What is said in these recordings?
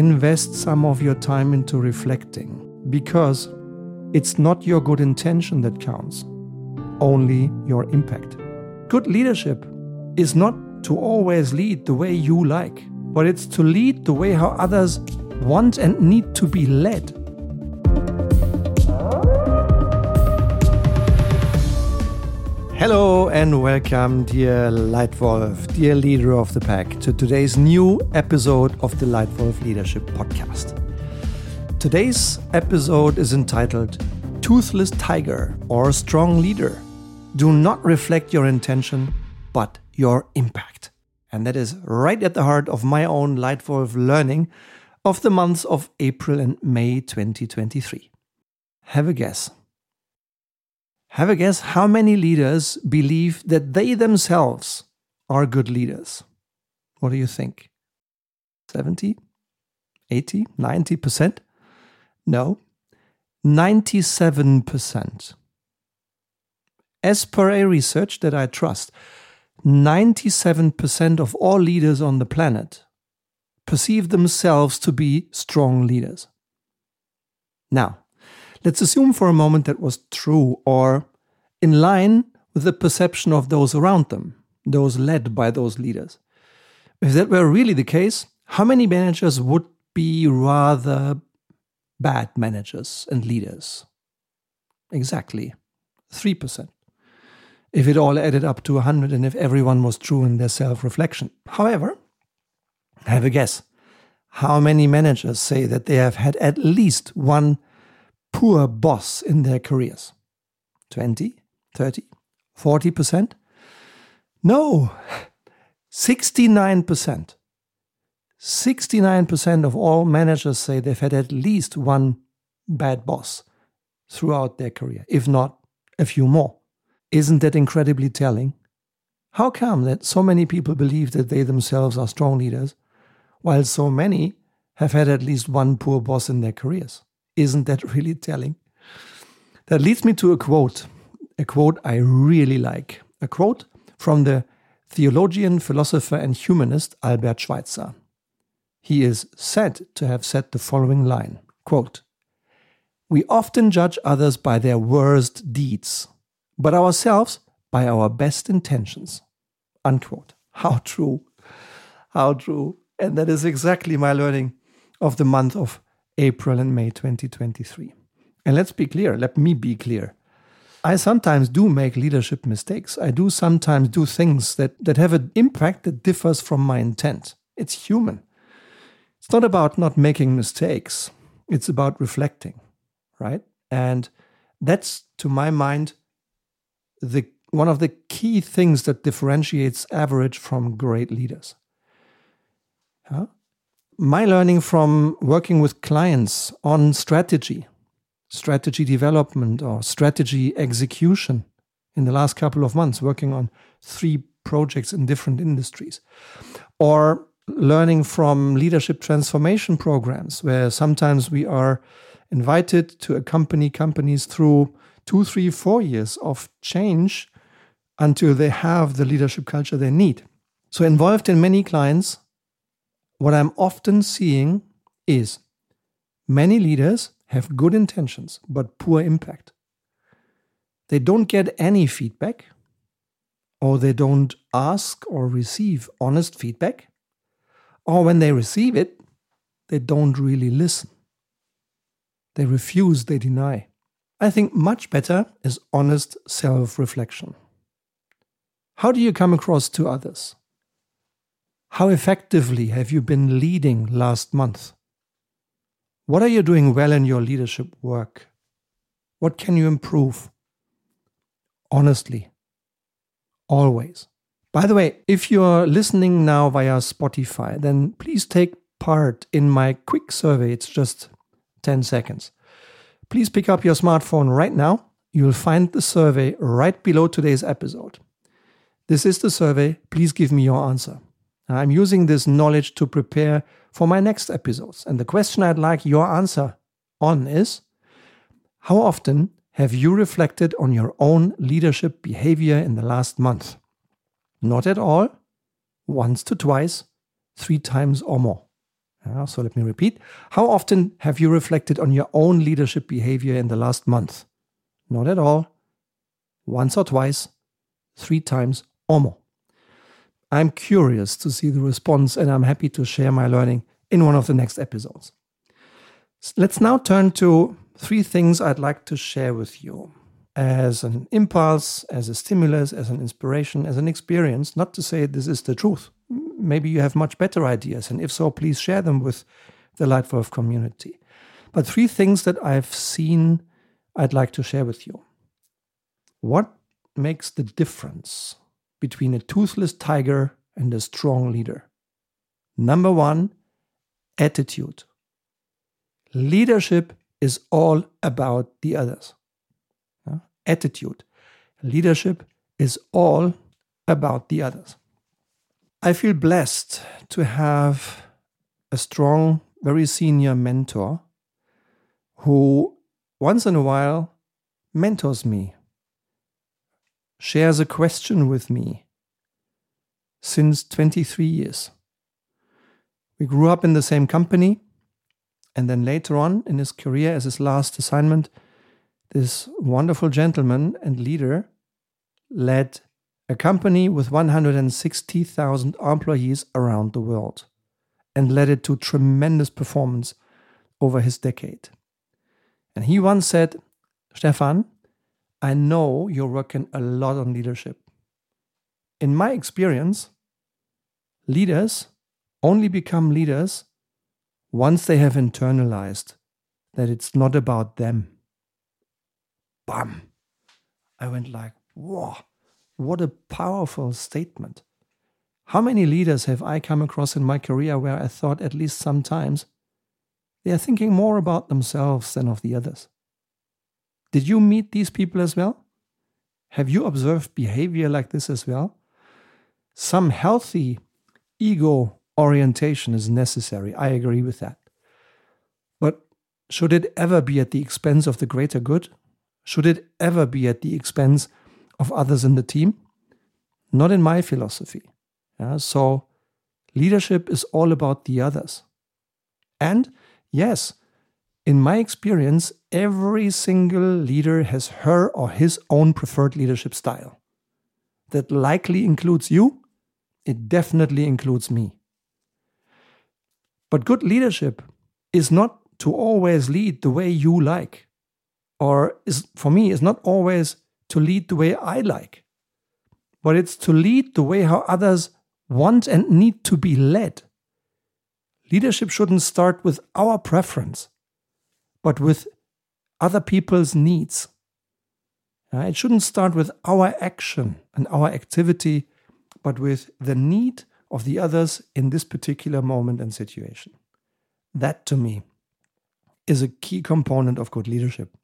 invest some of your time into reflecting because it's not your good intention that counts, only your impact. Good leadership is not to always lead the way you like, but it's to lead the way how others want and need to be led. Hello and welcome, dear Leitwolf, dear leader of the pack, to today's new episode of the Leitwolf Leadership Podcast. Today's episode is entitled Toothless Tiger or Strong Leader. Do not reflect your intention, but your impact. And that is right at the heart of my own Leitwolf learning of the months of April and May 2023. Have a guess. Have a guess how many leaders believe that they themselves are good leaders? What do you think? 70, 80, 90%? No, 97%. As per a research that I trust, 97% of all leaders on the planet perceive themselves to be strong leaders. Now, Let's assume for a moment that was true or in line with the perception of those around them, those led by those leaders. If that were really the case, how many managers would be rather bad managers and leaders? Exactly 3%. If it all added up to 100 and if everyone was true in their self reflection. However, have a guess. How many managers say that they have had at least one poor boss in their careers? 20, 30, 40%? No, 69%. 69% of all managers say they've had at least one bad boss throughout their career, if not a few more. Isn't that incredibly telling? How come that so many people believe that they themselves are strong leaders, while so many have had at least one poor boss in their careers? Isn't that really telling? That leads me to a quote, a quote I really like, a quote from the theologian, philosopher, and humanist Albert Schweitzer. He is said to have said the following line quote, We often judge others by their worst deeds, but ourselves by our best intentions. Unquote. How true. How true. And that is exactly my learning of the month of April and May 2023. And let's be clear, let me be clear. I sometimes do make leadership mistakes. I do sometimes do things that, that have an impact that differs from my intent. It's human. It's not about not making mistakes, it's about reflecting, right? And that's, to my mind, the one of the key things that differentiates average from great leaders. Huh? My learning from working with clients on strategy, strategy development, or strategy execution in the last couple of months, working on three projects in different industries, or learning from leadership transformation programs, where sometimes we are invited to accompany companies through two, three, four years of change until they have the leadership culture they need. So, involved in many clients what I'm often seeing is many leaders have good intentions but poor impact. They don't get any feedback, or they don't ask or receive honest feedback, or when they receive it, they don't really listen. They refuse, they deny. I think much better is honest self reflection. How do you come across to others? How effectively have you been leading last month? What are you doing well in your leadership work? What can you improve? Honestly, always. By the way, if you're listening now via Spotify, then please take part in my quick survey. It's just 10 seconds. Please pick up your smartphone right now. You'll find the survey right below today's episode. This is the survey. Please give me your answer. I'm using this knowledge to prepare for my next episodes. And the question I'd like your answer on is How often have you reflected on your own leadership behavior in the last month? Not at all, once to twice, three times or more. So let me repeat. How often have you reflected on your own leadership behavior in the last month? Not at all. Once or twice, three times or more. I'm curious to see the response and I'm happy to share my learning in one of the next episodes. Let's now turn to three things I'd like to share with you as an impulse, as a stimulus, as an inspiration, as an experience. Not to say this is the truth. Maybe you have much better ideas, and if so, please share them with the Leitwolf community. But three things that I've seen I'd like to share with you. What makes the difference between a toothless tiger and a strong leader? Number one, attitude. Leadership is all about the others. Attitude. Leadership is all about the others. I feel blessed to have a strong, very senior mentor who once in a while mentors me, shares a question with me since 23 years. We grew up in the same company, and then later on in his career, as his last assignment, this wonderful gentleman and leader led a company with 160,000 employees around the world and led it to tremendous performance over his decade. And he once said, Stefan, I know you're working a lot on leadership. In my experience, leaders only become leaders once they have internalized that it's not about them. Bam! I went like, whoa, what a powerful statement. How many leaders have I come across in my career where I thought at least sometimes they are thinking more about themselves than of the others? Did you meet these people as well? Have you observed behavior like this as well? Some healthy ego orientation is necessary. I agree with that. But should it ever be at the expense of the greater good? Should it ever be at the expense of others in the team? Not in my philosophy. Yeah, so leadership is all about the others. And yes, in my experience, every single leader has her or his own preferred leadership style. That likely includes you, it definitely includes me. But good leadership is not to always lead the way you like, or is for me is not always to lead the way I like, but it's to lead the way how others want and need to be led. Leadership shouldn't start with our preference, but with other people's needs. It shouldn't start with our action and our activity, but with the need of the others in this particular moment and situation. That to me is a key component of good leadership.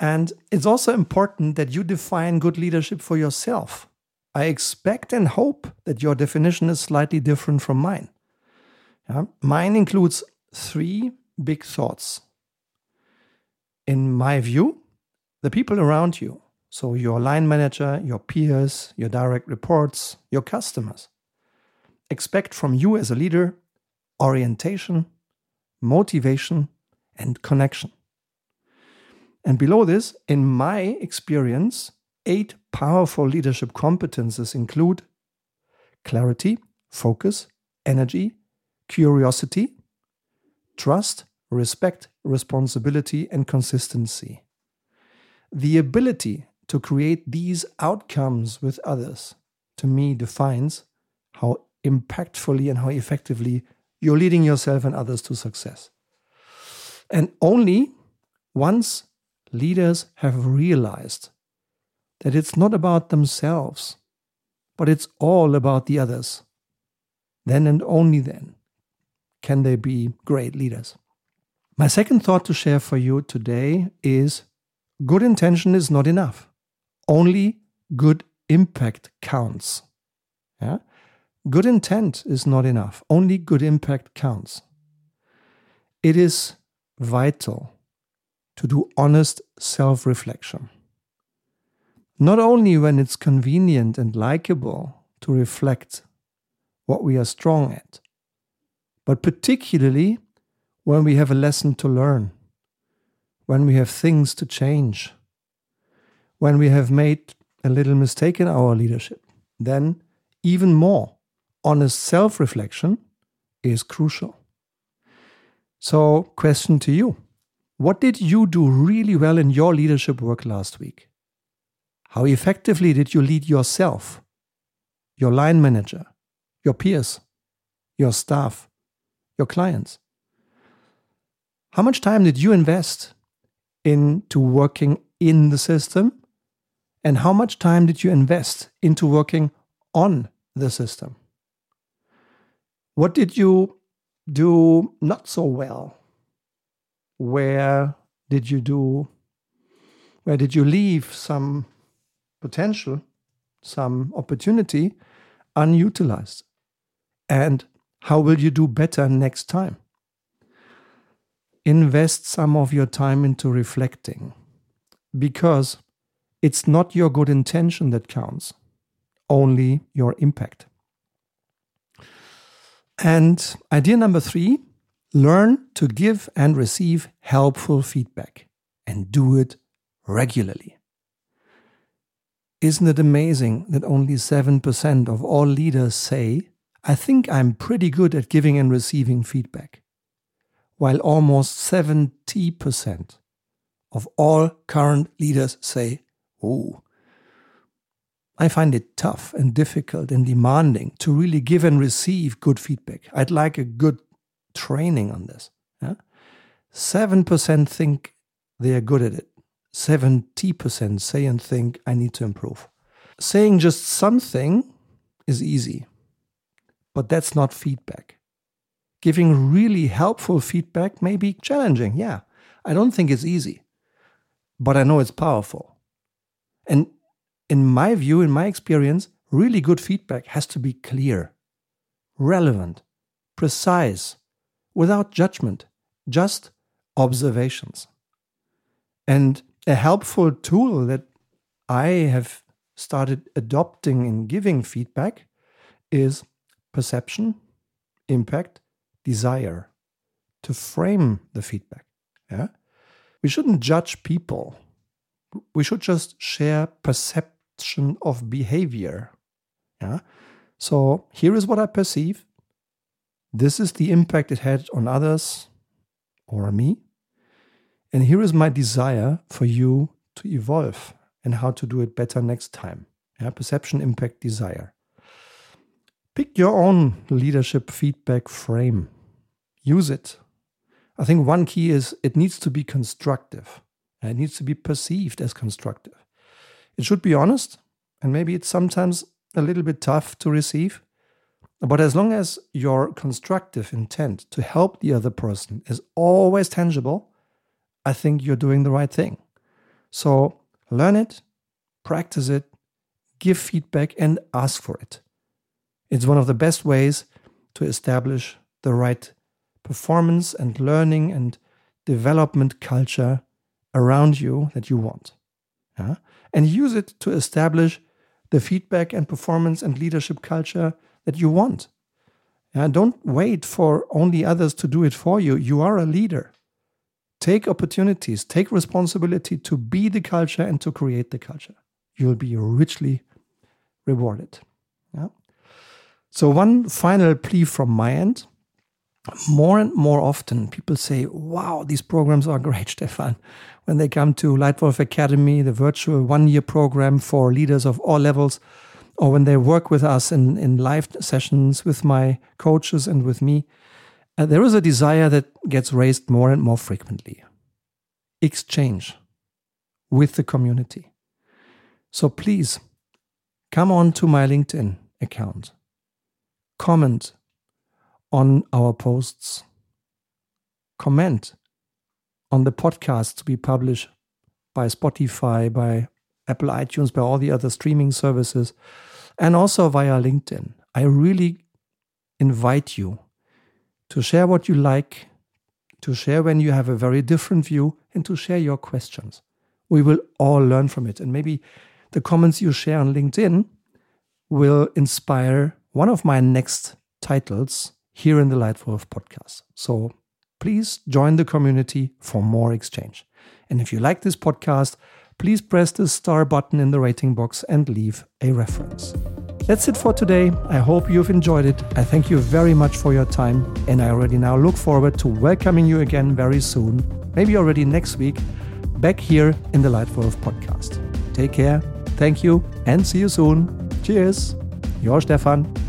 And it's also important that you define good leadership for yourself. I expect and hope that your definition is slightly different from mine. Yeah? Mine includes three big thoughts. In my view, the people around you, so your line manager, your peers, your direct reports, your customers, expect from you as a leader orientation, motivation, and connection. And below this, in my experience, eight powerful leadership competences include clarity, focus, energy, curiosity, trust, respect, responsibility, and consistency. The ability to create these outcomes with others, to me, defines how impactfully and how effectively you're leading yourself and others to success. And only once leaders have realized that it's not about themselves, but it's all about the others, then and only then can they be great leaders. My second thought to share for you today is good intention is not enough. Only good impact counts. Yeah? Good intent is not enough. Only good impact counts. It is vital to do honest self reflection. Not only when it's convenient and likable to reflect what we are strong at, but particularly when we have a lesson to learn, when we have things to change, when we have made a little mistake in our leadership, then even more honest self reflection is crucial. So, question to you What did you do really well in your leadership work last week? How effectively did you lead yourself, your line manager, your peers, your staff, your clients? How much time did you invest into working in the system? And how much time did you invest into working on the system? What did you do not so well? Where did you do where did you leave some potential, some opportunity unutilized? And how will you do better next time? Invest some of your time into reflecting because it's not your good intention that counts, only your impact. And idea number three learn to give and receive helpful feedback and do it regularly. Isn't it amazing that only 7% of all leaders say, I think I'm pretty good at giving and receiving feedback, while almost 70% of all current leaders say, Oh, I find it tough and difficult and demanding to really give and receive good feedback. I'd like a good training on this. Yeah? 7% think they are good at it. 70% say and think I need to improve. Saying just something is easy, but that's not feedback. Giving really helpful feedback may be challenging. Yeah, I don't think it's easy, but I know it's powerful. And in my view, in my experience, really good feedback has to be clear, relevant, precise, without judgment, just observations. And a helpful tool that I have started adopting in giving feedback is perception, impact, desire to frame the feedback. Yeah? We shouldn't judge people. We should just share perception of behavior. Yeah? So here is what I perceive. This is the impact it had on others or me. And here is my desire for you to evolve and how to do it better next time. Yeah, perception, impact, desire. Pick your own leadership feedback frame. Use it. I think one key is it needs to be constructive. It needs to be perceived as constructive. It should be honest, and maybe it's sometimes a little bit tough to receive. But as long as your constructive intent to help the other person is always tangible, I think you're doing the right thing. So learn it, practice it, give feedback, and ask for it. It's one of the best ways to establish the right performance and learning and development culture around you that you want. Yeah? And use it to establish the feedback and performance and leadership culture that you want. Yeah? Don't wait for only others to do it for you. You are a leader. Take opportunities, take responsibility to be the culture and to create the culture. You'll be richly rewarded. So, one final plea from my end. More and more often, people say, Wow, these programs are great, Stefan. When they come to Leitwolf Academy, the virtual one year program for leaders of all levels, or when they work with us in, in live sessions with my coaches and with me, uh, there is a desire that gets raised more and more frequently exchange with the community. So please come on to my LinkedIn account, comment on our posts, comment on the podcasts be published by Spotify, by Apple iTunes, by all the other streaming services, and also via LinkedIn. I really invite you to share what you like, to share when you have a very different view, and to share your questions. We will all learn from it. And maybe the comments you share on LinkedIn will inspire one of my next titles here in the Leitwolf podcast. So please join the community for more exchange. And if you like this podcast, please press the star button in the rating box and leave a reference. That's it for today. I hope you've enjoyed it. I thank you very much for your time, and I already now look forward to welcoming you again very soon, maybe already next week, back here in the Leitwolf podcast. Take care, thank you, and see you soon. Cheers, your Stefan.